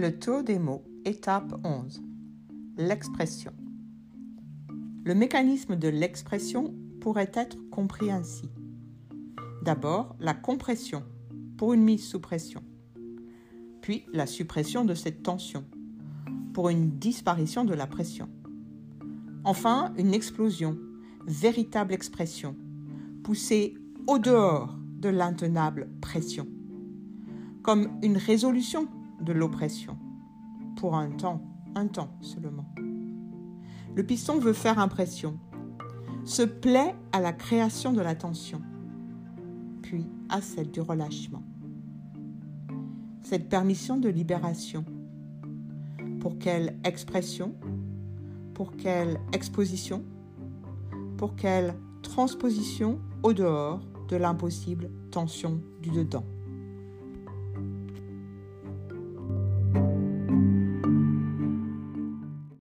Le taux des mots, étape 11. L'expression. Le mécanisme de l'expression pourrait être compris ainsi. D'abord, la compression pour une mise sous pression, puis la suppression de cette tension pour une disparition de la pression. Enfin, une explosion, véritable expression, poussée au dehors de l'intenable pression, comme une résolution de l'oppression, pour un temps, un temps seulement. Le piston veut faire impression, se plaît à la création de la tension, puis à celle du relâchement. Cette permission de libération, pour quelle expression, pour quelle exposition, pour quelle transposition au dehors de l'impossible tension du dedans?